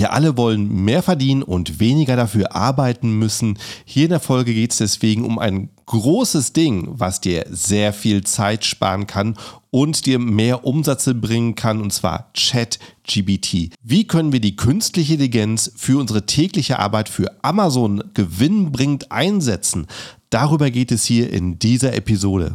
Wir alle wollen mehr verdienen und weniger dafür arbeiten müssen. Hier in der Folge geht es deswegen um ein großes Ding, was dir sehr viel Zeit sparen kann und dir mehr Umsätze bringen kann, und zwar ChatGBT. Wie können wir die künstliche Intelligenz für unsere tägliche Arbeit für Amazon gewinnbringend einsetzen? Darüber geht es hier in dieser Episode.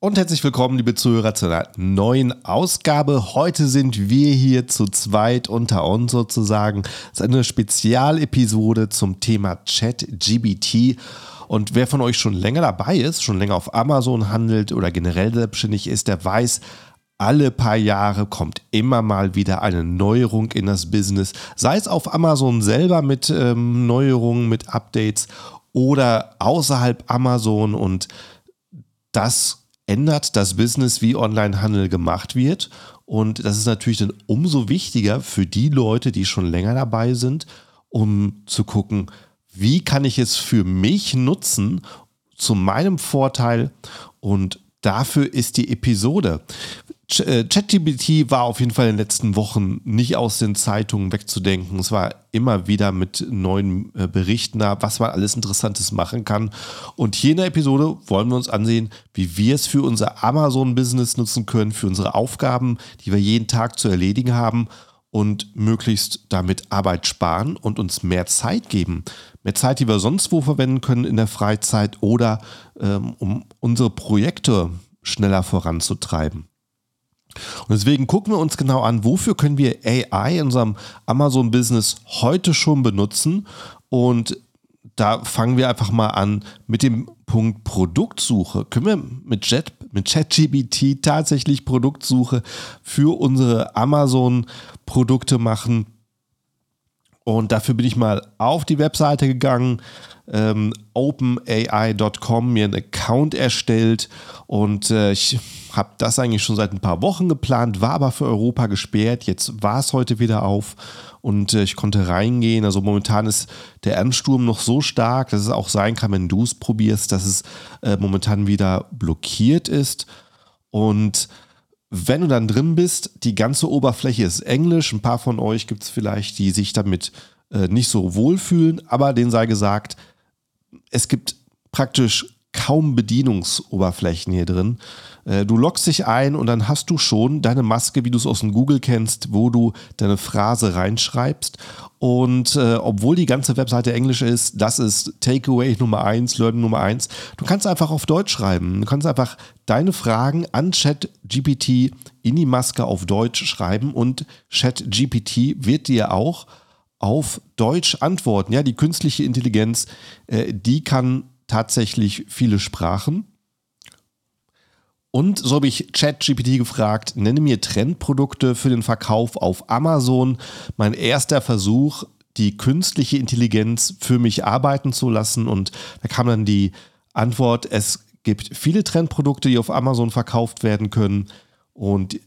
Und herzlich willkommen, liebe Zuhörer, zu einer neuen Ausgabe. Heute sind wir hier zu zweit unter uns sozusagen. Es ist eine Spezialepisode zum Thema Chat-GBT. Und wer von euch schon länger dabei ist, schon länger auf Amazon handelt oder generell selbstständig ist, der weiß, alle paar Jahre kommt immer mal wieder eine Neuerung in das Business, sei es auf Amazon selber mit ähm, Neuerungen, mit Updates oder außerhalb Amazon und das ändert das Business, wie Onlinehandel gemacht wird. Und das ist natürlich dann umso wichtiger für die Leute, die schon länger dabei sind, um zu gucken, wie kann ich es für mich nutzen, zu meinem Vorteil. Und dafür ist die Episode. Äh, ChatGPT war auf jeden Fall in den letzten Wochen nicht aus den Zeitungen wegzudenken. Es war immer wieder mit neuen äh, Berichten da, was man alles Interessantes machen kann. Und hier in der Episode wollen wir uns ansehen, wie wir es für unser Amazon-Business nutzen können, für unsere Aufgaben, die wir jeden Tag zu erledigen haben und möglichst damit Arbeit sparen und uns mehr Zeit geben. Mehr Zeit, die wir sonst wo verwenden können in der Freizeit oder ähm, um unsere Projekte schneller voranzutreiben. Und deswegen gucken wir uns genau an, wofür können wir AI in unserem Amazon-Business heute schon benutzen. Und da fangen wir einfach mal an mit dem Punkt Produktsuche. Können wir mit, Jet, mit ChatGBT tatsächlich Produktsuche für unsere Amazon-Produkte machen? Und dafür bin ich mal auf die Webseite gegangen, ähm, openai.com, mir einen Account erstellt und äh, ich habe das eigentlich schon seit ein paar Wochen geplant, war aber für Europa gesperrt. Jetzt war es heute wieder auf und äh, ich konnte reingehen. Also momentan ist der Ansturm noch so stark, dass es auch sein kann, wenn du es probierst, dass es äh, momentan wieder blockiert ist. Und wenn du dann drin bist, die ganze Oberfläche ist Englisch. Ein paar von euch gibt es vielleicht, die sich damit äh, nicht so wohlfühlen, aber denen sei gesagt, es gibt praktisch kaum Bedienungsoberflächen hier drin. Äh, du loggst dich ein und dann hast du schon deine Maske, wie du es aus dem Google kennst, wo du deine Phrase reinschreibst. Und äh, obwohl die ganze Webseite Englisch ist, das ist Takeaway Nummer eins, Learning Nummer eins. Du kannst einfach auf Deutsch schreiben. Du kannst einfach deine Fragen an ChatGPT in die Maske auf Deutsch schreiben und ChatGPT wird dir auch auf Deutsch antworten. Ja, die künstliche Intelligenz, äh, die kann tatsächlich viele Sprachen. Und so habe ich ChatGPT gefragt, nenne mir Trendprodukte für den Verkauf auf Amazon. Mein erster Versuch, die künstliche Intelligenz für mich arbeiten zu lassen. Und da kam dann die Antwort, es gibt viele Trendprodukte, die auf Amazon verkauft werden können. Und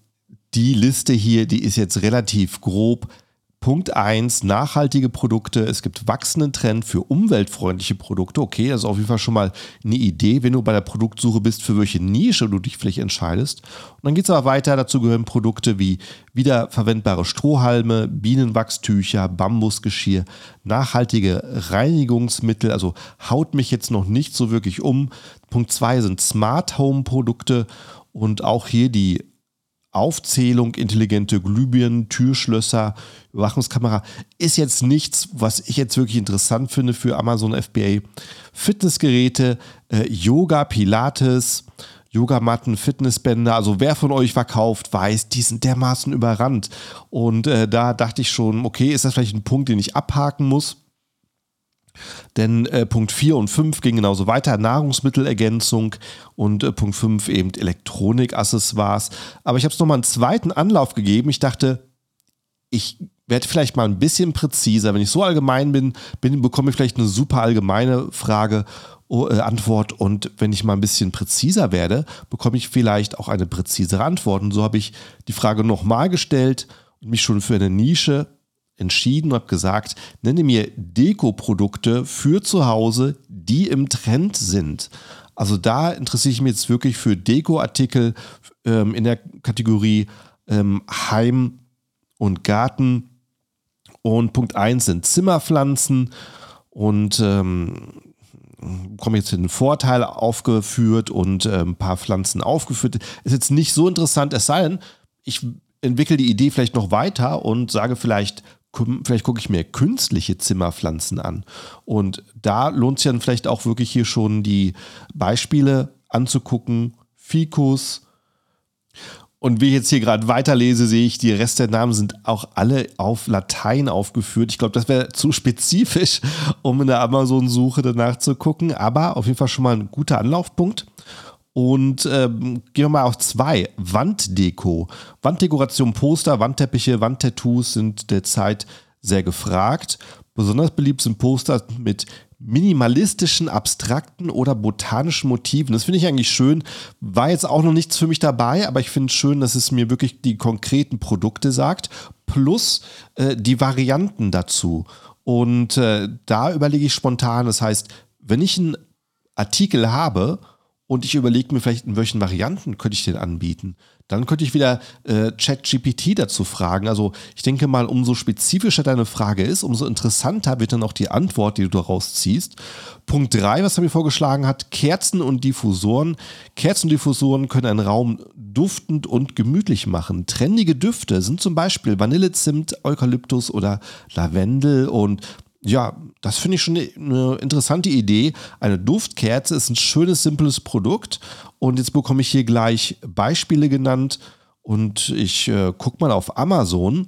die Liste hier, die ist jetzt relativ grob. Punkt 1, nachhaltige Produkte. Es gibt wachsenden Trend für umweltfreundliche Produkte. Okay, das ist auf jeden Fall schon mal eine Idee, wenn du bei der Produktsuche bist, für welche Nische du dich vielleicht entscheidest. Und dann geht es aber weiter. Dazu gehören Produkte wie wiederverwendbare Strohhalme, Bienenwachstücher, Bambusgeschirr, nachhaltige Reinigungsmittel. Also haut mich jetzt noch nicht so wirklich um. Punkt 2 sind Smart Home Produkte und auch hier die Aufzählung, intelligente Glühbirnen, Türschlösser, Überwachungskamera ist jetzt nichts, was ich jetzt wirklich interessant finde für Amazon FBA. Fitnessgeräte, äh, Yoga, Pilates, Yogamatten, Fitnessbänder, also wer von euch verkauft, weiß, die sind dermaßen überrannt. Und äh, da dachte ich schon, okay, ist das vielleicht ein Punkt, den ich abhaken muss? Denn äh, Punkt 4 und 5 gingen genauso weiter, Nahrungsmittelergänzung und äh, Punkt 5 eben Elektronikaccessoires. Aber ich habe es nochmal einen zweiten Anlauf gegeben. Ich dachte, ich werde vielleicht mal ein bisschen präziser. Wenn ich so allgemein bin, bin bekomme ich vielleicht eine super allgemeine Frage, äh, Antwort und wenn ich mal ein bisschen präziser werde, bekomme ich vielleicht auch eine präzisere Antwort. Und so habe ich die Frage nochmal gestellt und mich schon für eine Nische entschieden und habe gesagt, nenne mir Deko-Produkte für zu Hause, die im Trend sind. Also da interessiere ich mich jetzt wirklich für Deko-Artikel ähm, in der Kategorie ähm, Heim und Garten. Und Punkt 1 sind Zimmerpflanzen und ähm, kommen jetzt den Vorteil aufgeführt und äh, ein paar Pflanzen aufgeführt. Ist jetzt nicht so interessant, es sei denn, ich entwickle die Idee vielleicht noch weiter und sage vielleicht, vielleicht gucke ich mir künstliche Zimmerpflanzen an. Und da lohnt es ja dann vielleicht auch wirklich hier schon die Beispiele anzugucken. Ficus. Und wie ich jetzt hier gerade weiterlese, sehe ich, die Rest der Namen sind auch alle auf Latein aufgeführt. Ich glaube, das wäre zu spezifisch, um in der Amazon-Suche danach zu gucken. Aber auf jeden Fall schon mal ein guter Anlaufpunkt. Und ähm, gehen wir mal auf zwei. Wanddeko. Wanddekoration, Poster, Wandteppiche, Wandtattoos sind derzeit sehr gefragt. Besonders beliebt sind Poster mit minimalistischen, abstrakten oder botanischen Motiven. Das finde ich eigentlich schön. War jetzt auch noch nichts für mich dabei, aber ich finde es schön, dass es mir wirklich die konkreten Produkte sagt, plus äh, die Varianten dazu. Und äh, da überlege ich spontan, das heißt, wenn ich einen Artikel habe und ich überlege mir vielleicht, in welchen Varianten könnte ich den anbieten. Dann könnte ich wieder äh, ChatGPT dazu fragen. Also ich denke mal, umso spezifischer deine Frage ist, umso interessanter wird dann auch die Antwort, die du daraus ziehst. Punkt 3, was er mir vorgeschlagen hat, Kerzen und Diffusoren. Kerzen und Diffusoren können einen Raum duftend und gemütlich machen. Trendige Düfte sind zum Beispiel Vanillezimt, Eukalyptus oder Lavendel und ja, das finde ich schon eine interessante Idee. Eine Duftkerze ist ein schönes, simples Produkt. Und jetzt bekomme ich hier gleich Beispiele genannt. Und ich äh, gucke mal auf Amazon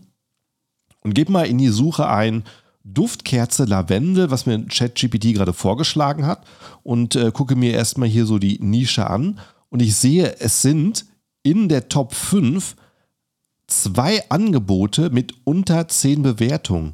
und gebe mal in die Suche ein Duftkerze Lavendel, was mir ChatGPT gerade vorgeschlagen hat. Und äh, gucke mir erstmal hier so die Nische an. Und ich sehe, es sind in der Top 5 zwei Angebote mit unter 10 Bewertungen.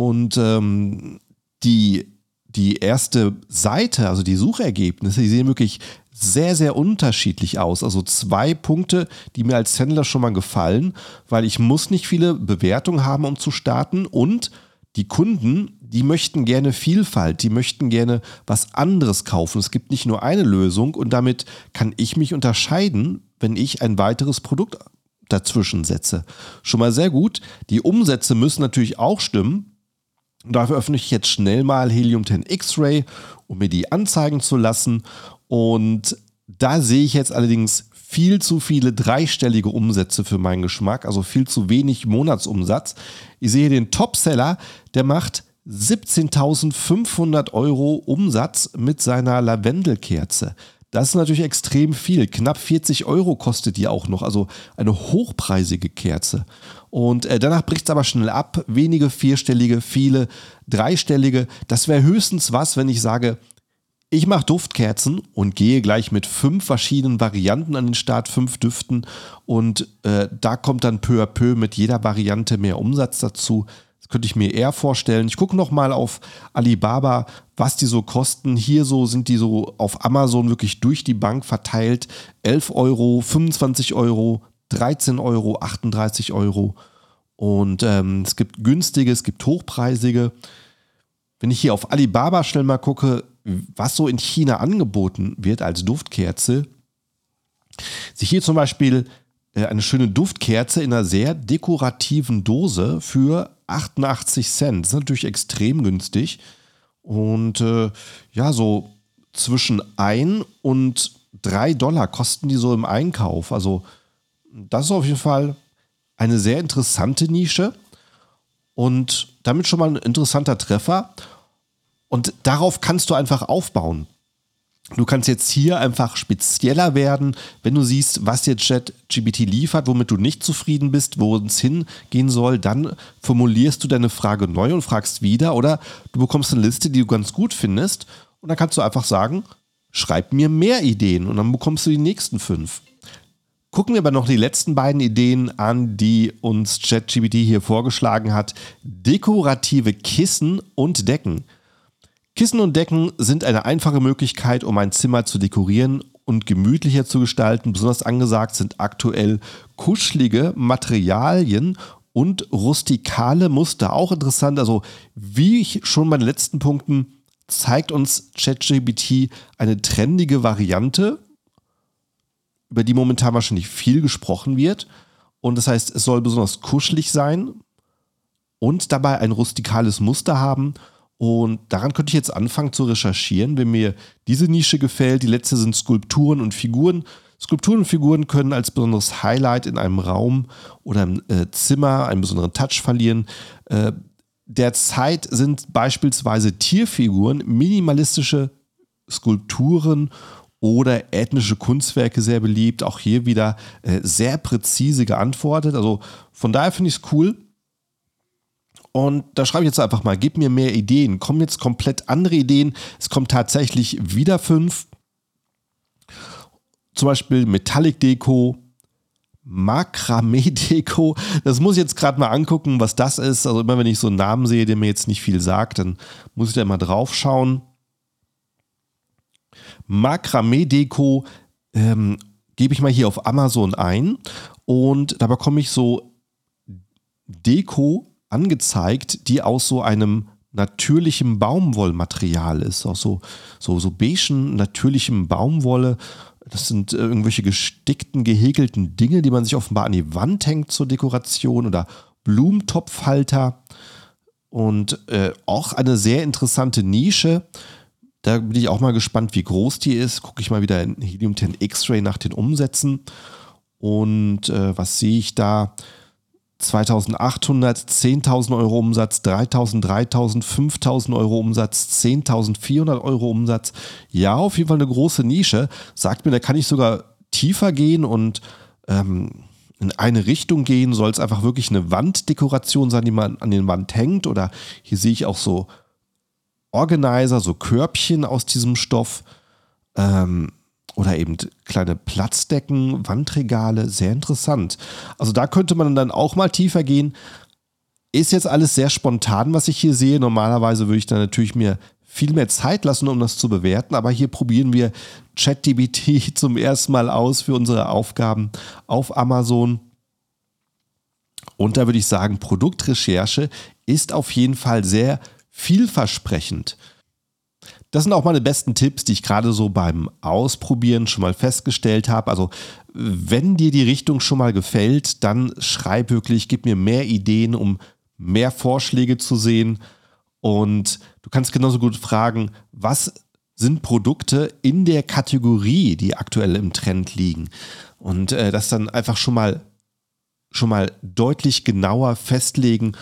Und ähm, die, die erste Seite, also die Suchergebnisse, die sehen wirklich sehr, sehr unterschiedlich aus. Also zwei Punkte, die mir als Händler schon mal gefallen, weil ich muss nicht viele Bewertungen haben, um zu starten und die Kunden, die möchten gerne Vielfalt, die möchten gerne was anderes kaufen. Es gibt nicht nur eine Lösung und damit kann ich mich unterscheiden, wenn ich ein weiteres Produkt dazwischen setze. Schon mal sehr gut. Die Umsätze müssen natürlich auch stimmen. Dafür öffne ich jetzt schnell mal Helium 10 X-Ray, um mir die anzeigen zu lassen. Und da sehe ich jetzt allerdings viel zu viele dreistellige Umsätze für meinen Geschmack, also viel zu wenig Monatsumsatz. Ich sehe den Topseller, der macht 17.500 Euro Umsatz mit seiner Lavendelkerze. Das ist natürlich extrem viel. Knapp 40 Euro kostet die auch noch. Also eine hochpreisige Kerze. Und äh, danach bricht es aber schnell ab. Wenige vierstellige, viele dreistellige. Das wäre höchstens was, wenn ich sage, ich mache Duftkerzen und gehe gleich mit fünf verschiedenen Varianten an den Start, fünf Düften. Und äh, da kommt dann peu à peu mit jeder Variante mehr Umsatz dazu könnte ich mir eher vorstellen. Ich gucke nochmal auf Alibaba, was die so kosten. Hier so sind die so auf Amazon wirklich durch die Bank verteilt. 11 Euro, 25 Euro, 13 Euro, 38 Euro. Und ähm, es gibt günstige, es gibt hochpreisige. Wenn ich hier auf Alibaba schnell mal gucke, was so in China angeboten wird als Duftkerze, sich hier zum Beispiel äh, eine schöne Duftkerze in einer sehr dekorativen Dose für 88 Cent. Das ist natürlich extrem günstig. Und äh, ja, so zwischen 1 und 3 Dollar kosten die so im Einkauf. Also das ist auf jeden Fall eine sehr interessante Nische und damit schon mal ein interessanter Treffer. Und darauf kannst du einfach aufbauen. Du kannst jetzt hier einfach spezieller werden, wenn du siehst, was dir ChatGPT liefert, womit du nicht zufrieden bist, wo es hingehen soll, dann formulierst du deine Frage neu und fragst wieder oder du bekommst eine Liste, die du ganz gut findest und dann kannst du einfach sagen, schreib mir mehr Ideen und dann bekommst du die nächsten fünf. Gucken wir aber noch die letzten beiden Ideen an, die uns ChatGPT hier vorgeschlagen hat. Dekorative Kissen und Decken. Kissen und Decken sind eine einfache Möglichkeit, um ein Zimmer zu dekorieren und gemütlicher zu gestalten. Besonders angesagt sind aktuell kuschelige Materialien und rustikale Muster. Auch interessant, also wie ich schon bei den letzten Punkten zeigt uns ChatGPT eine trendige Variante über die momentan wahrscheinlich viel gesprochen wird. Und das heißt, es soll besonders kuschelig sein und dabei ein rustikales Muster haben. Und daran könnte ich jetzt anfangen zu recherchieren, wenn mir diese Nische gefällt. Die letzte sind Skulpturen und Figuren. Skulpturen und Figuren können als besonderes Highlight in einem Raum oder im äh, Zimmer einen besonderen Touch verlieren. Äh, derzeit sind beispielsweise Tierfiguren, minimalistische Skulpturen oder ethnische Kunstwerke sehr beliebt. Auch hier wieder äh, sehr präzise geantwortet. Also von daher finde ich es cool. Und da schreibe ich jetzt einfach mal, gib mir mehr Ideen. Kommen jetzt komplett andere Ideen. Es kommen tatsächlich wieder fünf. Zum Beispiel Metallic Deko, Makramee-Deko. Das muss ich jetzt gerade mal angucken, was das ist. Also immer wenn ich so einen Namen sehe, der mir jetzt nicht viel sagt, dann muss ich da mal drauf schauen. Makramee-Deko ähm, gebe ich mal hier auf Amazon ein und da bekomme ich so Deko angezeigt, die aus so einem natürlichen Baumwollmaterial ist, aus so, so, so beigen natürlichem Baumwolle. Das sind äh, irgendwelche gestickten, gehäkelten Dinge, die man sich offenbar an die Wand hängt zur Dekoration oder Blumentopfhalter. Und äh, auch eine sehr interessante Nische. Da bin ich auch mal gespannt, wie groß die ist. Gucke ich mal wieder in Helium 10 X-Ray nach den Umsätzen. Und äh, was sehe ich da? 2800, 10.000 Euro Umsatz, 3.000, 3.000, 5.000 Euro Umsatz, 10.400 Euro Umsatz. Ja, auf jeden Fall eine große Nische. Sagt mir, da kann ich sogar tiefer gehen und ähm, in eine Richtung gehen. Soll es einfach wirklich eine Wanddekoration sein, die man an den Wand hängt? Oder hier sehe ich auch so Organizer, so Körbchen aus diesem Stoff ähm, oder eben kleine Platzdecken, Wandregale, sehr interessant. Also da könnte man dann auch mal tiefer gehen. Ist jetzt alles sehr spontan, was ich hier sehe. Normalerweise würde ich dann natürlich mir viel mehr Zeit lassen, um das zu bewerten, aber hier probieren wir ChatDBT zum ersten Mal aus für unsere Aufgaben auf Amazon. Und da würde ich sagen, Produktrecherche ist auf jeden Fall sehr vielversprechend. Das sind auch meine besten Tipps, die ich gerade so beim Ausprobieren schon mal festgestellt habe. Also wenn dir die Richtung schon mal gefällt, dann schreib wirklich, gib mir mehr Ideen, um mehr Vorschläge zu sehen. Und du kannst genauso gut fragen, was sind Produkte in der Kategorie, die aktuell im Trend liegen. Und äh, das dann einfach schon mal, schon mal deutlich genauer festlegen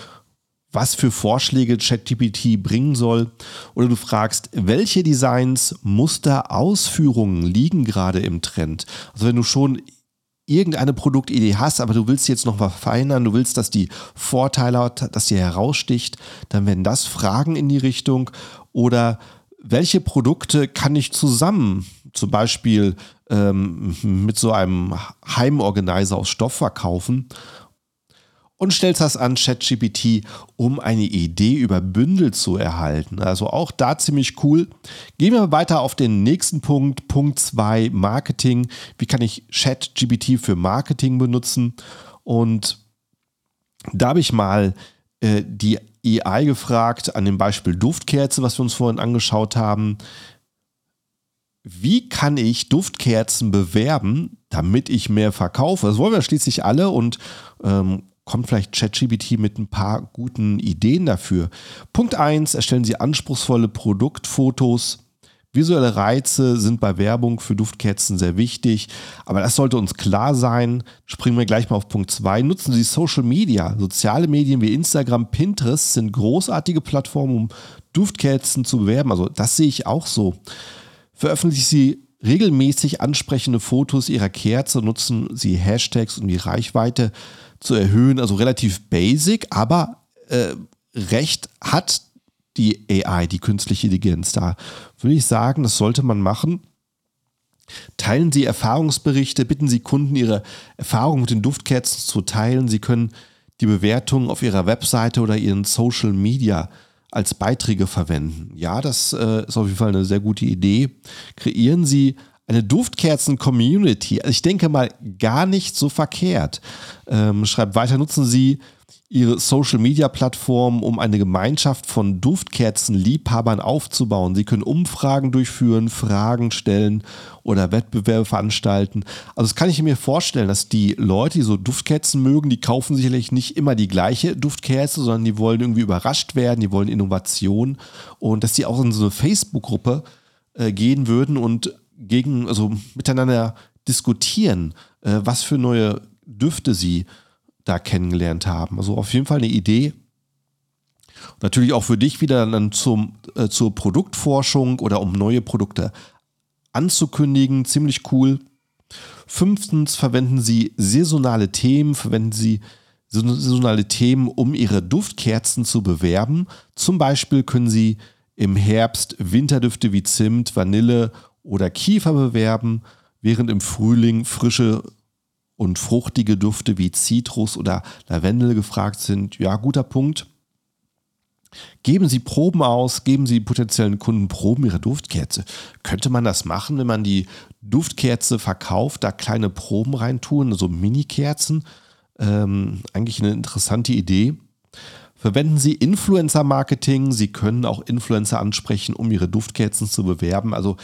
was für Vorschläge ChatGPT bringen soll. Oder du fragst, welche Designs, Muster, Ausführungen liegen gerade im Trend. Also wenn du schon irgendeine Produktidee hast, aber du willst sie jetzt noch mal verfeinern, du willst, dass die Vorteile dass sie heraussticht, dann werden das Fragen in die Richtung. Oder welche Produkte kann ich zusammen, zum Beispiel ähm, mit so einem Heimorganizer aus Stoff verkaufen? Und stellst das an ChatGPT, um eine Idee über Bündel zu erhalten. Also auch da ziemlich cool. Gehen wir weiter auf den nächsten Punkt, Punkt 2, Marketing. Wie kann ich ChatGPT für Marketing benutzen? Und da habe ich mal äh, die AI gefragt, an dem Beispiel Duftkerze, was wir uns vorhin angeschaut haben. Wie kann ich Duftkerzen bewerben, damit ich mehr verkaufe? Das wollen wir schließlich alle und ähm, kommt vielleicht ChatGPT mit ein paar guten Ideen dafür. Punkt 1, erstellen Sie anspruchsvolle Produktfotos. Visuelle Reize sind bei Werbung für Duftkerzen sehr wichtig, aber das sollte uns klar sein. Springen wir gleich mal auf Punkt 2. Nutzen Sie Social Media. Soziale Medien wie Instagram, Pinterest sind großartige Plattformen, um Duftkerzen zu bewerben. Also das sehe ich auch so. Veröffentlichen Sie regelmäßig ansprechende Fotos Ihrer Kerze, nutzen Sie Hashtags, um die Reichweite zu erhöhen. Also relativ basic, aber äh, recht hat die AI, die künstliche Intelligenz. Da würde ich sagen, das sollte man machen. Teilen Sie Erfahrungsberichte, bitten Sie Kunden, ihre Erfahrungen mit den Duftkerzen zu teilen. Sie können die Bewertungen auf Ihrer Webseite oder Ihren Social Media als Beiträge verwenden. Ja, das äh, ist auf jeden Fall eine sehr gute Idee. Kreieren Sie eine Duftkerzen-Community. Also ich denke mal gar nicht so verkehrt. Ähm, schreibt weiter, nutzen Sie ihre Social-Media-Plattform, um eine Gemeinschaft von Duftkerzenliebhabern aufzubauen. Sie können Umfragen durchführen, Fragen stellen oder Wettbewerbe veranstalten. Also das kann ich mir vorstellen, dass die Leute, die so Duftkerzen mögen, die kaufen sicherlich nicht immer die gleiche Duftkerze, sondern die wollen irgendwie überrascht werden, die wollen Innovation und dass die auch in so eine Facebook-Gruppe äh, gehen würden und gegen, also miteinander diskutieren, äh, was für neue Düfte sie da kennengelernt haben. Also auf jeden Fall eine Idee. Natürlich auch für dich wieder dann zum, äh, zur Produktforschung oder um neue Produkte anzukündigen. Ziemlich cool. Fünftens verwenden Sie saisonale Themen, verwenden Sie saisonale Themen, um Ihre Duftkerzen zu bewerben. Zum Beispiel können Sie im Herbst Winterdüfte wie Zimt, Vanille oder Kiefer bewerben, während im Frühling frische und fruchtige Düfte wie Zitrus oder Lavendel gefragt sind. Ja, guter Punkt. Geben Sie Proben aus, geben Sie potenziellen Kunden Proben Ihrer Duftkerze. Könnte man das machen, wenn man die Duftkerze verkauft, da kleine Proben reintun, so Mini-Kerzen? Ähm, eigentlich eine interessante Idee. Verwenden Sie Influencer-Marketing. Sie können auch Influencer ansprechen, um Ihre Duftkerzen zu bewerben. Also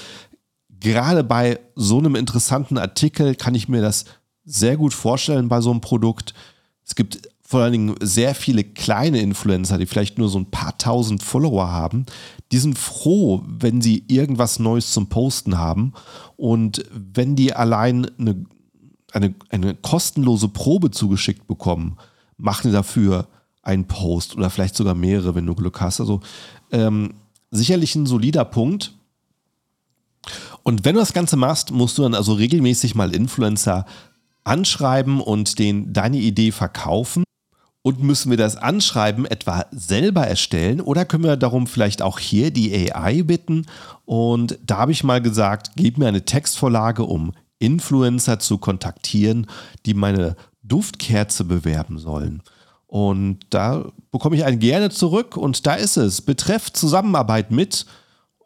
gerade bei so einem interessanten Artikel kann ich mir das sehr gut vorstellen bei so einem Produkt. Es gibt vor allen Dingen sehr viele kleine Influencer, die vielleicht nur so ein paar tausend Follower haben. Die sind froh, wenn sie irgendwas Neues zum Posten haben. Und wenn die allein eine, eine, eine kostenlose Probe zugeschickt bekommen, machen die dafür einen Post oder vielleicht sogar mehrere, wenn du Glück hast. Also ähm, sicherlich ein solider Punkt. Und wenn du das Ganze machst, musst du dann also regelmäßig mal Influencer anschreiben und den deine Idee verkaufen? Und müssen wir das Anschreiben etwa selber erstellen oder können wir darum vielleicht auch hier die AI bitten? Und da habe ich mal gesagt, gib mir eine Textvorlage, um Influencer zu kontaktieren, die meine Duftkerze bewerben sollen. Und da bekomme ich einen gerne zurück und da ist es. Betreff Zusammenarbeit mit,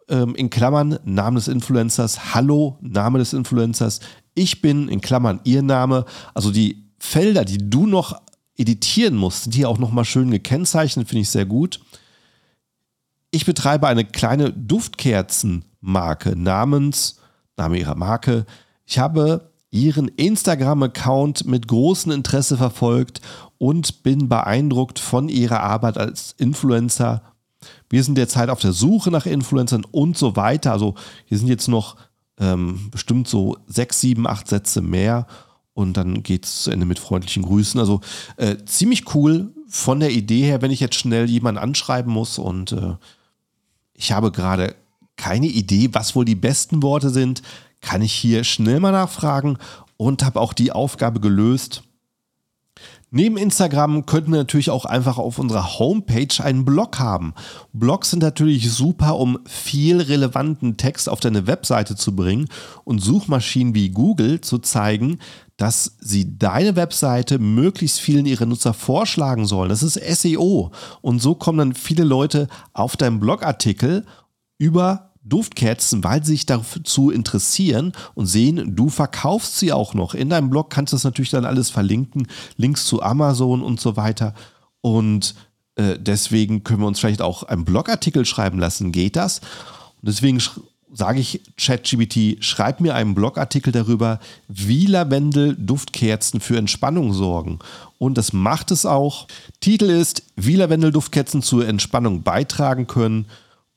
ähm, in Klammern Name des Influencers, Hallo, Name des Influencers, ich bin, in Klammern ihr Name, also die Felder, die du noch editieren musst, sind hier auch nochmal schön gekennzeichnet, finde ich sehr gut. Ich betreibe eine kleine Duftkerzenmarke namens, Name ihrer Marke. Ich habe ihren Instagram-Account mit großem Interesse verfolgt und bin beeindruckt von ihrer Arbeit als Influencer. Wir sind derzeit auf der Suche nach Influencern und so weiter. Also hier sind jetzt noch ähm, bestimmt so sechs, sieben, acht Sätze mehr und dann geht es zu Ende mit freundlichen Grüßen. Also äh, ziemlich cool von der Idee her, wenn ich jetzt schnell jemanden anschreiben muss und äh, ich habe gerade keine Idee, was wohl die besten Worte sind, kann ich hier schnell mal nachfragen und habe auch die Aufgabe gelöst. Neben Instagram könnten wir natürlich auch einfach auf unserer Homepage einen Blog haben. Blogs sind natürlich super, um viel relevanten Text auf deine Webseite zu bringen und Suchmaschinen wie Google zu zeigen, dass sie deine Webseite möglichst vielen ihrer Nutzer vorschlagen sollen. Das ist SEO. Und so kommen dann viele Leute auf deinen Blogartikel über Duftkerzen, weil sie sich dazu interessieren und sehen, du verkaufst sie auch noch. In deinem Blog kannst du das natürlich dann alles verlinken, Links zu Amazon und so weiter. Und äh, deswegen können wir uns vielleicht auch einen Blogartikel schreiben lassen. Geht das? Und deswegen sage ich ChatGBT, schreib mir einen Blogartikel darüber, wie Lavendel Duftkerzen für Entspannung sorgen. Und das macht es auch. Titel ist, wie Lavendel Duftkerzen zur Entspannung beitragen können.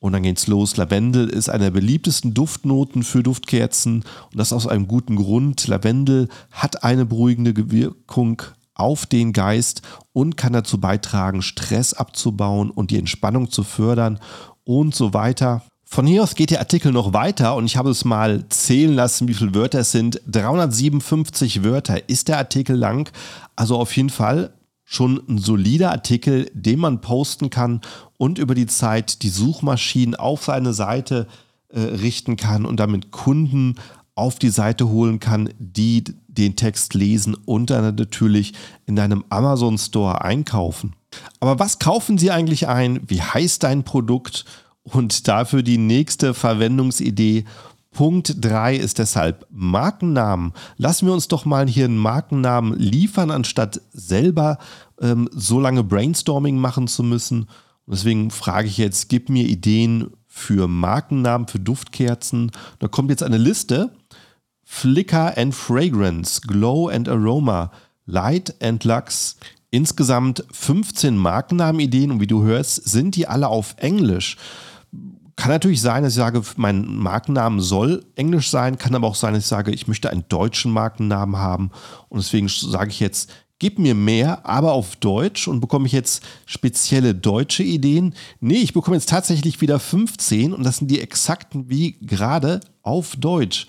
Und dann geht's los. Lavendel ist einer der beliebtesten Duftnoten für Duftkerzen und das aus einem guten Grund. Lavendel hat eine beruhigende Wirkung auf den Geist und kann dazu beitragen, Stress abzubauen und die Entspannung zu fördern und so weiter. Von hier aus geht der Artikel noch weiter und ich habe es mal zählen lassen, wie viele Wörter es sind. 357 Wörter ist der Artikel lang. Also auf jeden Fall schon ein solider Artikel, den man posten kann und über die Zeit die Suchmaschinen auf seine Seite äh, richten kann und damit Kunden auf die Seite holen kann, die den Text lesen und dann natürlich in deinem Amazon Store einkaufen. Aber was kaufen Sie eigentlich ein? Wie heißt dein Produkt? Und dafür die nächste Verwendungsidee. Punkt 3 ist deshalb Markennamen. Lassen wir uns doch mal hier einen Markennamen liefern, anstatt selber ähm, so lange Brainstorming machen zu müssen. Deswegen frage ich jetzt, gib mir Ideen für Markennamen, für Duftkerzen. Da kommt jetzt eine Liste. Flicker and Fragrance, Glow and Aroma, Light and Lux. Insgesamt 15 Markennamenideen und wie du hörst, sind die alle auf Englisch. Kann natürlich sein, dass ich sage, mein Markennamen soll Englisch sein, kann aber auch sein, dass ich sage, ich möchte einen deutschen Markennamen haben und deswegen sage ich jetzt, gib mir mehr, aber auf Deutsch und bekomme ich jetzt spezielle deutsche Ideen? Nee, ich bekomme jetzt tatsächlich wieder 15 und das sind die exakten wie gerade auf Deutsch.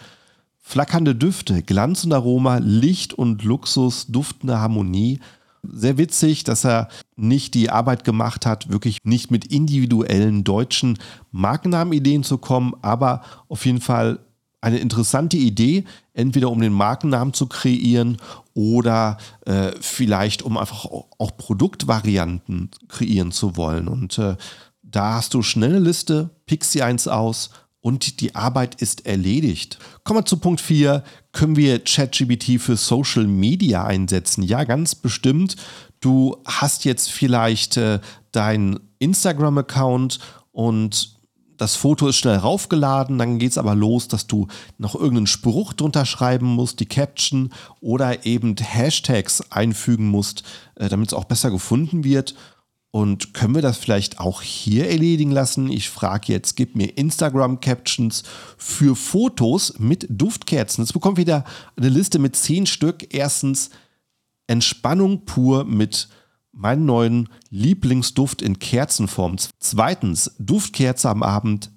Flackernde Düfte, Glanz und Aroma, Licht und Luxus, duftende Harmonie. Sehr witzig, dass er nicht die Arbeit gemacht hat, wirklich nicht mit individuellen deutschen Markennamenideen zu kommen, aber auf jeden Fall eine interessante Idee, entweder um den Markennamen zu kreieren oder äh, vielleicht um einfach auch Produktvarianten kreieren zu wollen. Und äh, da hast du schnelle Liste, pick sie eins aus und die Arbeit ist erledigt. Kommen wir zu Punkt 4. Können wir ChatGBT für Social Media einsetzen? Ja, ganz bestimmt. Du hast jetzt vielleicht äh, deinen Instagram-Account und das Foto ist schnell raufgeladen, dann geht es aber los, dass du noch irgendeinen Spruch drunter schreiben musst, die Caption oder eben Hashtags einfügen musst, äh, damit es auch besser gefunden wird. Und können wir das vielleicht auch hier erledigen lassen? Ich frage jetzt, gib mir Instagram-Captions für Fotos mit Duftkerzen. Jetzt bekommt wieder eine Liste mit zehn Stück. Erstens Entspannung pur mit meinen neuen Lieblingsduft in Kerzenform. Zweitens, Duftkerze am Abend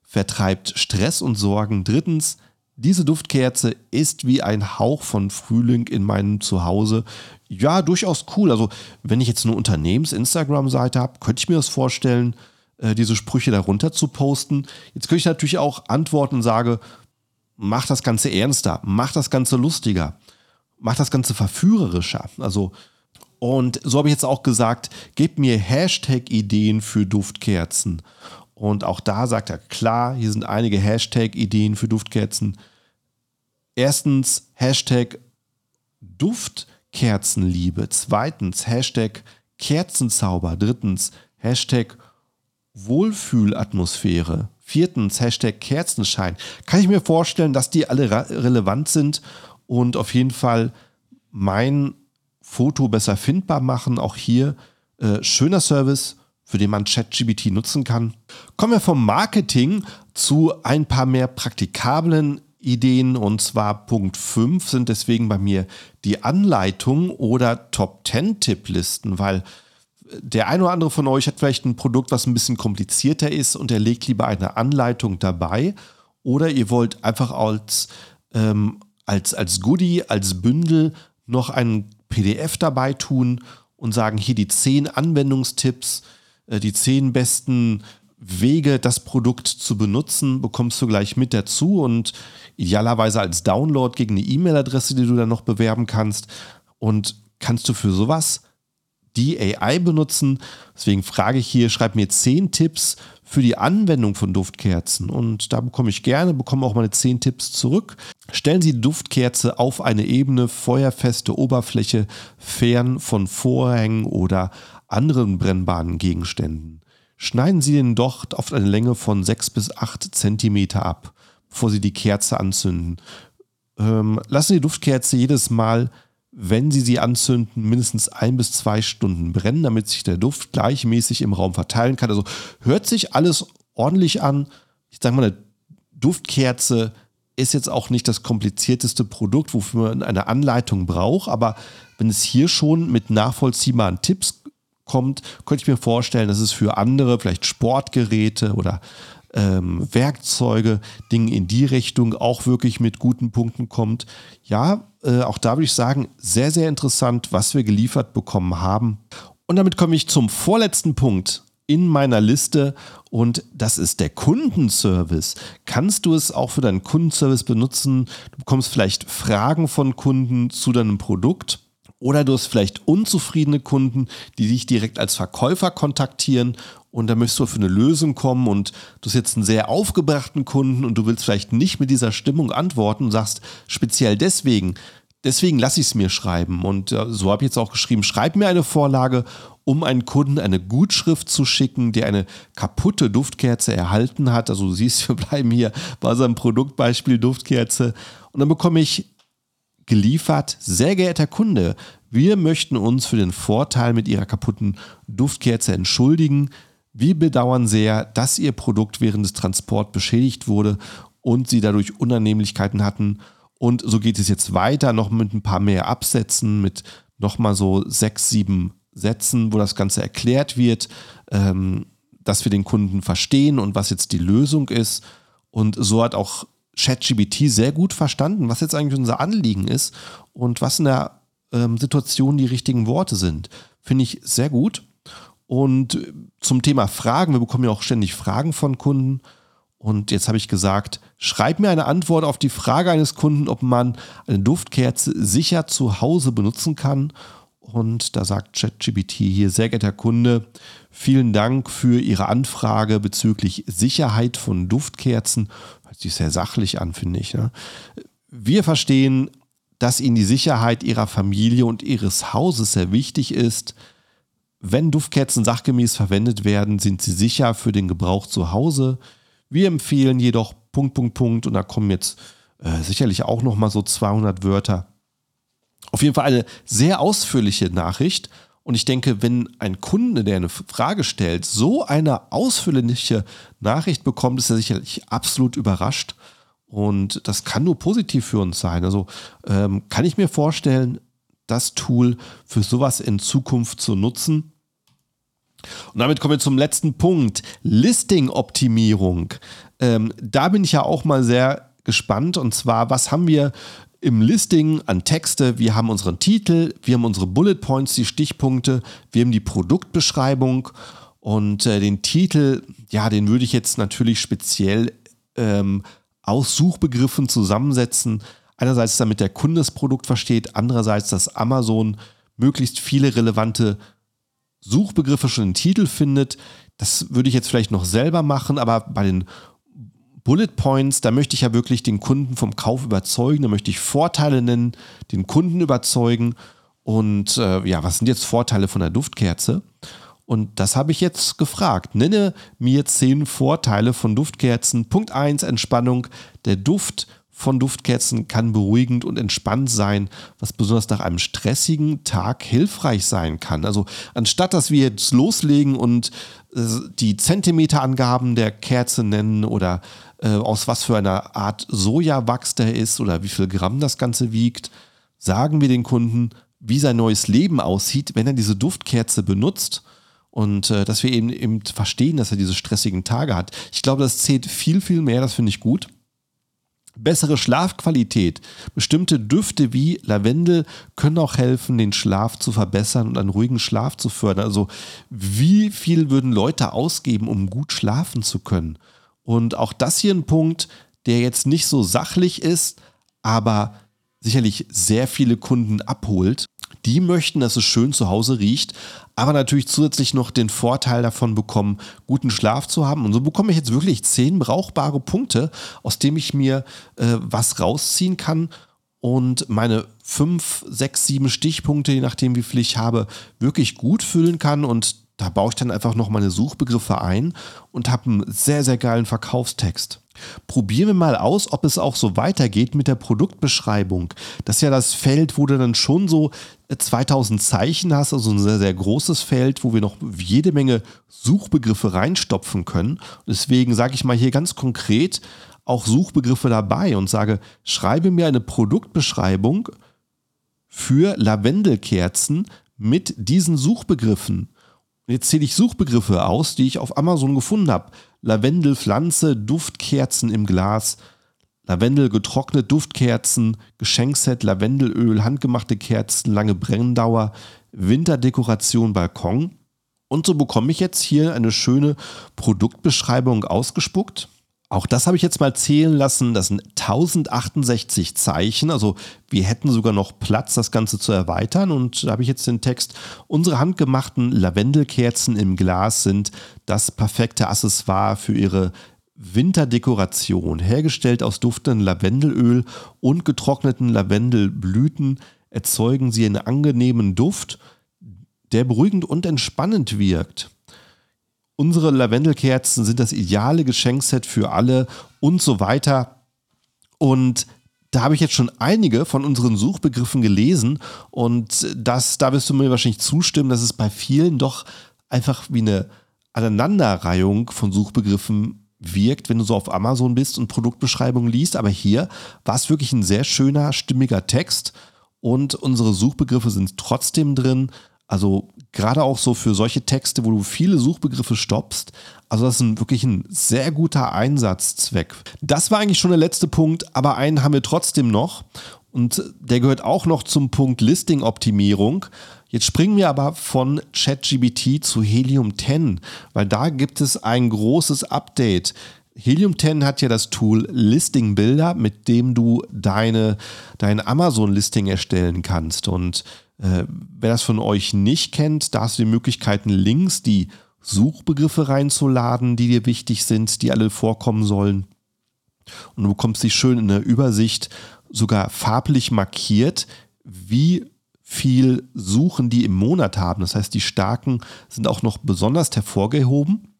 vertreibt Stress und Sorgen. Drittens, diese Duftkerze ist wie ein Hauch von Frühling in meinem Zuhause. Ja, durchaus cool. Also, wenn ich jetzt eine Unternehmens-Instagram-Seite habe, könnte ich mir das vorstellen, äh, diese Sprüche darunter zu posten. Jetzt könnte ich natürlich auch antworten und sage, mach das Ganze ernster, mach das Ganze lustiger, mach das Ganze verführerischer. Also, und so habe ich jetzt auch gesagt, gebt mir Hashtag-Ideen für Duftkerzen. Und auch da sagt er, klar, hier sind einige Hashtag-Ideen für Duftkerzen. Erstens Hashtag Duftkerzenliebe. Zweitens Hashtag Kerzenzauber. Drittens Hashtag Wohlfühlatmosphäre. Viertens Hashtag Kerzenschein. Kann ich mir vorstellen, dass die alle relevant sind und auf jeden Fall mein Foto besser findbar machen. Auch hier äh, schöner Service, für den man ChatGBT nutzen kann. Kommen wir vom Marketing zu ein paar mehr praktikablen Ideen. Und zwar Punkt 5 sind deswegen bei mir die Anleitung oder Top 10 Tipplisten, weil äh, der eine oder andere von euch hat vielleicht ein Produkt, was ein bisschen komplizierter ist und er legt lieber eine Anleitung dabei. Oder ihr wollt einfach als, ähm, als, als Goodie, als Bündel noch einen PDF dabei tun und sagen, hier die zehn Anwendungstipps, äh, die zehn besten Wege, das Produkt zu benutzen, bekommst du gleich mit dazu und idealerweise als Download gegen eine E-Mail-Adresse, die du dann noch bewerben kannst. Und kannst du für sowas die AI benutzen? Deswegen frage ich hier, schreib mir zehn Tipps für die Anwendung von Duftkerzen. Und da bekomme ich gerne, bekomme auch meine zehn Tipps zurück. Stellen Sie die Duftkerze auf eine Ebene, feuerfeste Oberfläche, fern von Vorhängen oder anderen brennbaren Gegenständen. Schneiden Sie den Docht auf eine Länge von 6 bis 8 cm ab, bevor Sie die Kerze anzünden. Ähm, lassen Sie die Duftkerze jedes Mal, wenn Sie sie anzünden, mindestens ein bis zwei Stunden brennen, damit sich der Duft gleichmäßig im Raum verteilen kann. Also hört sich alles ordentlich an. Ich sage mal, eine Duftkerze ist jetzt auch nicht das komplizierteste Produkt, wofür man eine Anleitung braucht, aber wenn es hier schon mit nachvollziehbaren Tipps kommt, könnte ich mir vorstellen, dass es für andere, vielleicht Sportgeräte oder ähm, Werkzeuge, Dinge in die Richtung auch wirklich mit guten Punkten kommt. Ja, äh, auch da würde ich sagen, sehr, sehr interessant, was wir geliefert bekommen haben. Und damit komme ich zum vorletzten Punkt in meiner Liste und das ist der Kundenservice. Kannst du es auch für deinen Kundenservice benutzen? Du bekommst vielleicht Fragen von Kunden zu deinem Produkt oder du hast vielleicht unzufriedene Kunden, die dich direkt als Verkäufer kontaktieren und da möchtest du für eine Lösung kommen und du hast jetzt einen sehr aufgebrachten Kunden und du willst vielleicht nicht mit dieser Stimmung antworten und sagst speziell deswegen, deswegen lasse ich es mir schreiben. Und äh, so habe ich jetzt auch geschrieben, schreib mir eine Vorlage, um einen Kunden eine Gutschrift zu schicken, der eine kaputte Duftkerze erhalten hat. Also du siehst, wir bleiben hier bei seinem Produktbeispiel Duftkerze. Und dann bekomme ich geliefert. Sehr geehrter Kunde, wir möchten uns für den Vorteil mit Ihrer kaputten Duftkerze entschuldigen. Wir bedauern sehr, dass Ihr Produkt während des Transports beschädigt wurde und Sie dadurch Unannehmlichkeiten hatten. Und so geht es jetzt weiter, noch mit ein paar mehr Absätzen, mit nochmal so sechs, sieben Sätzen, wo das Ganze erklärt wird, ähm, dass wir den Kunden verstehen und was jetzt die Lösung ist. Und so hat auch ChatGBT sehr gut verstanden, was jetzt eigentlich unser Anliegen ist und was in der ähm, Situation die richtigen Worte sind. Finde ich sehr gut. Und zum Thema Fragen, wir bekommen ja auch ständig Fragen von Kunden. Und jetzt habe ich gesagt, schreib mir eine Antwort auf die Frage eines Kunden, ob man eine Duftkerze sicher zu Hause benutzen kann. Und da sagt ChatGBT hier, sehr geehrter Kunde, vielen Dank für Ihre Anfrage bezüglich Sicherheit von Duftkerzen. Hört sich sehr sachlich an, finde ich. Ne? Wir verstehen, dass Ihnen die Sicherheit Ihrer Familie und Ihres Hauses sehr wichtig ist. Wenn Duftkerzen sachgemäß verwendet werden, sind sie sicher für den Gebrauch zu Hause. Wir empfehlen jedoch Punkt, Punkt, Punkt, und da kommen jetzt äh, sicherlich auch nochmal so 200 Wörter auf jeden Fall eine sehr ausführliche Nachricht. Und ich denke, wenn ein Kunde, der eine Frage stellt, so eine ausführliche Nachricht bekommt, ist er sicherlich absolut überrascht. Und das kann nur positiv für uns sein. Also ähm, kann ich mir vorstellen, das Tool für sowas in Zukunft zu nutzen. Und damit kommen wir zum letzten Punkt. Listing-Optimierung. Ähm, da bin ich ja auch mal sehr gespannt. Und zwar, was haben wir im Listing an Texte. Wir haben unseren Titel, wir haben unsere Bullet Points, die Stichpunkte, wir haben die Produktbeschreibung und äh, den Titel, ja, den würde ich jetzt natürlich speziell ähm, aus Suchbegriffen zusammensetzen. Einerseits, damit der Kunde das Produkt versteht, andererseits, dass Amazon möglichst viele relevante Suchbegriffe schon im Titel findet. Das würde ich jetzt vielleicht noch selber machen, aber bei den Bullet Points, da möchte ich ja wirklich den Kunden vom Kauf überzeugen, da möchte ich Vorteile nennen, den Kunden überzeugen. Und äh, ja, was sind jetzt Vorteile von der Duftkerze? Und das habe ich jetzt gefragt. Nenne mir zehn Vorteile von Duftkerzen. Punkt 1, Entspannung. Der Duft von Duftkerzen kann beruhigend und entspannt sein, was besonders nach einem stressigen Tag hilfreich sein kann. Also anstatt dass wir jetzt loslegen und äh, die Zentimeterangaben der Kerze nennen oder äh, aus was für einer Art Sojawachs der ist oder wie viel Gramm das Ganze wiegt, sagen wir den Kunden, wie sein neues Leben aussieht, wenn er diese Duftkerze benutzt und äh, dass wir eben, eben verstehen, dass er diese stressigen Tage hat. Ich glaube, das zählt viel, viel mehr, das finde ich gut. Bessere Schlafqualität. Bestimmte Düfte wie Lavendel können auch helfen, den Schlaf zu verbessern und einen ruhigen Schlaf zu fördern. Also wie viel würden Leute ausgeben, um gut schlafen zu können? Und auch das hier ein Punkt, der jetzt nicht so sachlich ist, aber sicherlich sehr viele Kunden abholt. Die möchten, dass es schön zu Hause riecht, aber natürlich zusätzlich noch den Vorteil davon bekommen, guten Schlaf zu haben. Und so bekomme ich jetzt wirklich zehn brauchbare Punkte, aus denen ich mir äh, was rausziehen kann und meine fünf, sechs, sieben Stichpunkte, je nachdem wie viel ich habe, wirklich gut füllen kann und da baue ich dann einfach noch meine Suchbegriffe ein und habe einen sehr, sehr geilen Verkaufstext. Probieren wir mal aus, ob es auch so weitergeht mit der Produktbeschreibung. Das ist ja das Feld, wo du dann schon so 2000 äh, Zeichen hast, also ein sehr, sehr großes Feld, wo wir noch jede Menge Suchbegriffe reinstopfen können. Deswegen sage ich mal hier ganz konkret auch Suchbegriffe dabei und sage, schreibe mir eine Produktbeschreibung für Lavendelkerzen mit diesen Suchbegriffen. Und jetzt zähle ich Suchbegriffe aus, die ich auf Amazon gefunden habe. Lavendelpflanze, Duftkerzen im Glas, Lavendel getrocknet, Duftkerzen, Geschenkset, Lavendelöl, handgemachte Kerzen, lange Brenndauer, Winterdekoration, Balkon. Und so bekomme ich jetzt hier eine schöne Produktbeschreibung ausgespuckt. Auch das habe ich jetzt mal zählen lassen. Das sind 1068 Zeichen. Also wir hätten sogar noch Platz, das Ganze zu erweitern. Und da habe ich jetzt den Text. Unsere handgemachten Lavendelkerzen im Glas sind das perfekte Accessoire für Ihre Winterdekoration. Hergestellt aus duftendem Lavendelöl und getrockneten Lavendelblüten erzeugen sie einen angenehmen Duft, der beruhigend und entspannend wirkt. Unsere Lavendelkerzen sind das ideale Geschenkset für alle und so weiter. Und da habe ich jetzt schon einige von unseren Suchbegriffen gelesen und das, da wirst du mir wahrscheinlich zustimmen, dass es bei vielen doch einfach wie eine Aneinanderreihung von Suchbegriffen wirkt, wenn du so auf Amazon bist und Produktbeschreibungen liest. Aber hier war es wirklich ein sehr schöner, stimmiger Text und unsere Suchbegriffe sind trotzdem drin. Also gerade auch so für solche Texte, wo du viele Suchbegriffe stoppst. Also das ist ein, wirklich ein sehr guter Einsatzzweck. Das war eigentlich schon der letzte Punkt, aber einen haben wir trotzdem noch. Und der gehört auch noch zum Punkt Listing-Optimierung. Jetzt springen wir aber von ChatGBT zu Helium 10, weil da gibt es ein großes Update. Helium 10 hat ja das Tool Listing Builder, mit dem du deine, dein Amazon-Listing erstellen kannst. Und äh, wer das von euch nicht kennt, da hast du die Möglichkeiten, Links, die Suchbegriffe reinzuladen, die dir wichtig sind, die alle vorkommen sollen. Und du bekommst dich schön in der Übersicht sogar farblich markiert, wie viel Suchen die im Monat haben. Das heißt, die starken sind auch noch besonders hervorgehoben.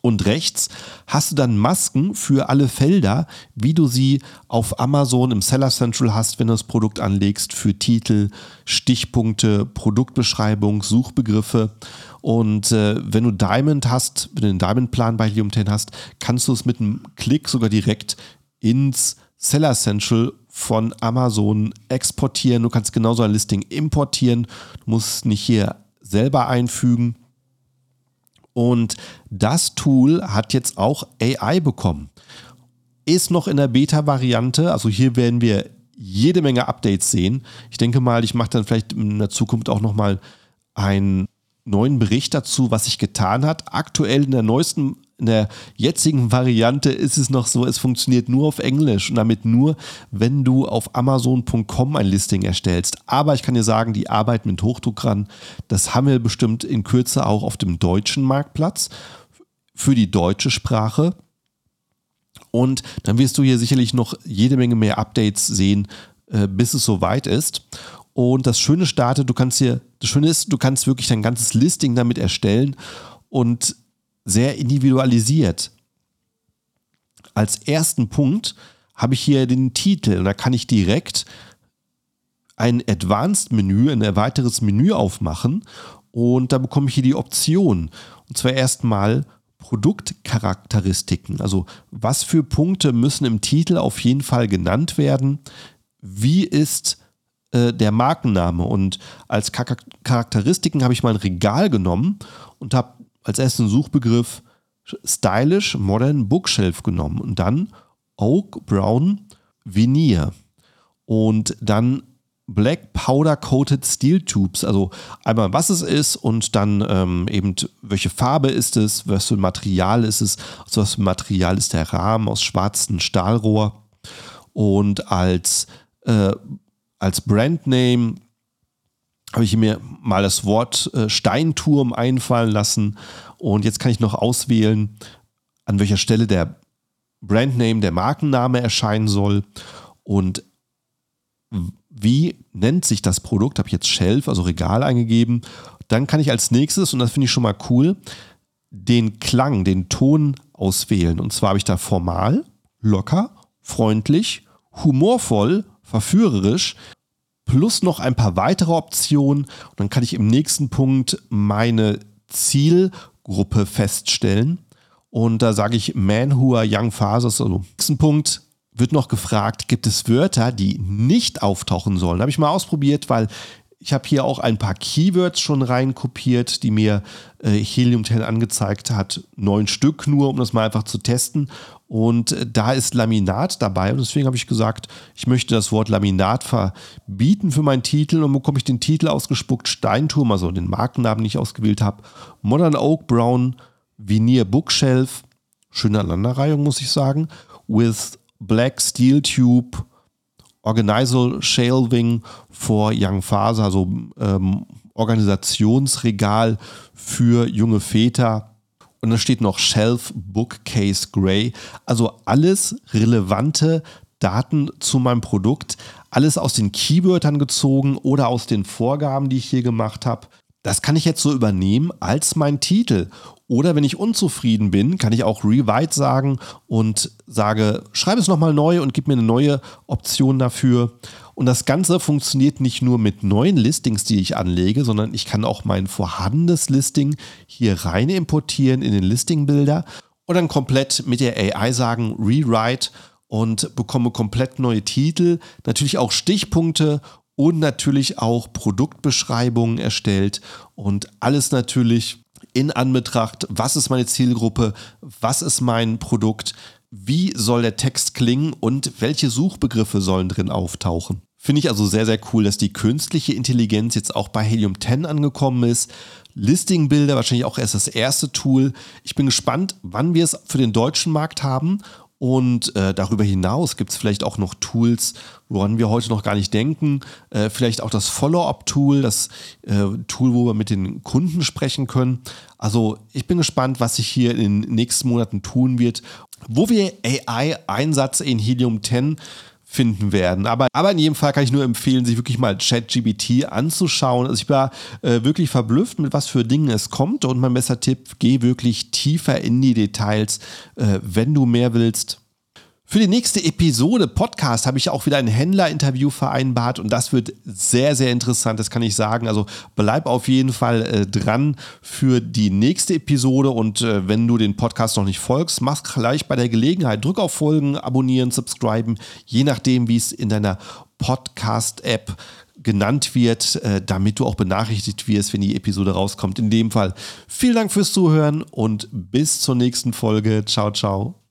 Und rechts hast du dann Masken für alle Felder, wie du sie auf Amazon im Seller Central hast, wenn du das Produkt anlegst, für Titel, Stichpunkte, Produktbeschreibung, Suchbegriffe. Und äh, wenn du Diamond hast, wenn du den Diamond-Plan bei Helium 10 hast, kannst du es mit einem Klick sogar direkt ins Seller Central von Amazon exportieren. Du kannst genauso ein Listing importieren. Du musst es nicht hier selber einfügen. Und das Tool hat jetzt auch AI bekommen. Ist noch in der Beta-Variante, also hier werden wir jede Menge Updates sehen. Ich denke mal, ich mache dann vielleicht in der Zukunft auch nochmal einen neuen Bericht dazu, was sich getan hat. Aktuell in der neuesten in der jetzigen Variante ist es noch so, es funktioniert nur auf Englisch und damit nur, wenn du auf Amazon.com ein Listing erstellst. Aber ich kann dir sagen, die Arbeit mit Hochdruck ran, das haben wir bestimmt in Kürze auch auf dem deutschen Marktplatz für die deutsche Sprache. Und dann wirst du hier sicherlich noch jede Menge mehr Updates sehen, äh, bis es soweit ist. Und das Schöne startet, du kannst hier, das Schöne ist, du kannst wirklich dein ganzes Listing damit erstellen und sehr individualisiert. Als ersten Punkt habe ich hier den Titel und da kann ich direkt ein Advanced-Menü, ein erweitertes Menü aufmachen und da bekomme ich hier die Option. Und zwar erstmal Produktcharakteristiken. Also was für Punkte müssen im Titel auf jeden Fall genannt werden? Wie ist äh, der Markenname? Und als Charakteristiken habe ich mal ein Regal genommen und habe als ersten Suchbegriff Stylish Modern Bookshelf genommen und dann Oak Brown Veneer und dann Black Powder Coated Steel Tubes, also einmal was es ist und dann ähm, eben welche Farbe ist es, was für Material ist es, also was für Material ist der Rahmen aus schwarzem Stahlrohr? Und als, äh, als Brandname habe ich mir mal das Wort äh, Steinturm einfallen lassen und jetzt kann ich noch auswählen, an welcher Stelle der Brandname, der Markenname erscheinen soll und wie nennt sich das Produkt, habe ich jetzt Shelf, also Regal eingegeben. Dann kann ich als nächstes, und das finde ich schon mal cool, den Klang, den Ton auswählen. Und zwar habe ich da formal, locker, freundlich, humorvoll, verführerisch, plus noch ein paar weitere Optionen. Und dann kann ich im nächsten Punkt meine Zielgruppe feststellen. Und da sage ich Man who are young fathers. Also, nächsten Punkt wird noch gefragt, gibt es Wörter, die nicht auftauchen sollen? Habe ich mal ausprobiert, weil Ich habe hier auch ein paar Keywords schon rein kopiert, die mir äh, Helium 10 angezeigt hat. Neun Stück nur, um das mal einfach zu testen. Und äh, da ist Laminat dabei. Und deswegen habe ich gesagt, ich möchte das Wort Laminat verbieten für meinen Titel. Und bekomme ich den Titel ausgespuckt. Steinturm, also den Markennamen, den ich ausgewählt habe. Modern Oak Brown Veneer Bookshelf. Schöne Aneinanderreihung, muss ich sagen. With Black Steel Tube Organizal Shelving for Young Faser, also ähm, Organisationsregal für junge Väter. Und dann steht noch Shelf Bookcase Gray. Also alles relevante Daten zu meinem Produkt. Alles aus den Keywörtern gezogen oder aus den Vorgaben, die ich hier gemacht habe. Das kann ich jetzt so übernehmen als mein Titel. Oder wenn ich unzufrieden bin, kann ich auch Rewrite sagen und sage, schreibe es nochmal neu und gib mir eine neue Option dafür. Und das Ganze funktioniert nicht nur mit neuen Listings, die ich anlege, sondern ich kann auch mein vorhandenes Listing hier rein importieren in den Listing-Bilder und dann komplett mit der AI sagen, Rewrite und bekomme komplett neue Titel, natürlich auch Stichpunkte und natürlich auch Produktbeschreibungen erstellt und alles natürlich in Anbetracht, was ist meine Zielgruppe, was ist mein Produkt, wie soll der Text klingen und welche Suchbegriffe sollen drin auftauchen. Finde ich also sehr, sehr cool, dass die künstliche Intelligenz jetzt auch bei Helium 10 angekommen ist. Listing-Bilder wahrscheinlich auch erst das erste Tool. Ich bin gespannt, wann wir es für den deutschen Markt haben und äh, darüber hinaus gibt es vielleicht auch noch Tools, woran wir heute noch gar nicht denken. Äh, vielleicht auch das Follow-up-Tool, das äh, Tool, wo wir mit den Kunden sprechen können. Also ich bin gespannt, was sich hier in den nächsten Monaten tun wird, wo wir AI-Einsatz in Helium 10 finden werden. Aber, aber in jedem Fall kann ich nur empfehlen, sich wirklich mal ChatGBT anzuschauen. Also ich war äh, wirklich verblüfft, mit was für Dingen es kommt. Und mein bester Tipp, geh wirklich tiefer in die Details, äh, wenn du mehr willst. Für die nächste Episode Podcast habe ich auch wieder ein Händlerinterview vereinbart und das wird sehr, sehr interessant, das kann ich sagen. Also bleib auf jeden Fall äh, dran für die nächste Episode und äh, wenn du den Podcast noch nicht folgst, mach gleich bei der Gelegenheit. Drück auf Folgen, abonnieren, subscriben, je nachdem, wie es in deiner Podcast-App genannt wird, äh, damit du auch benachrichtigt wirst, wenn die Episode rauskommt. In dem Fall vielen Dank fürs Zuhören und bis zur nächsten Folge. Ciao, ciao.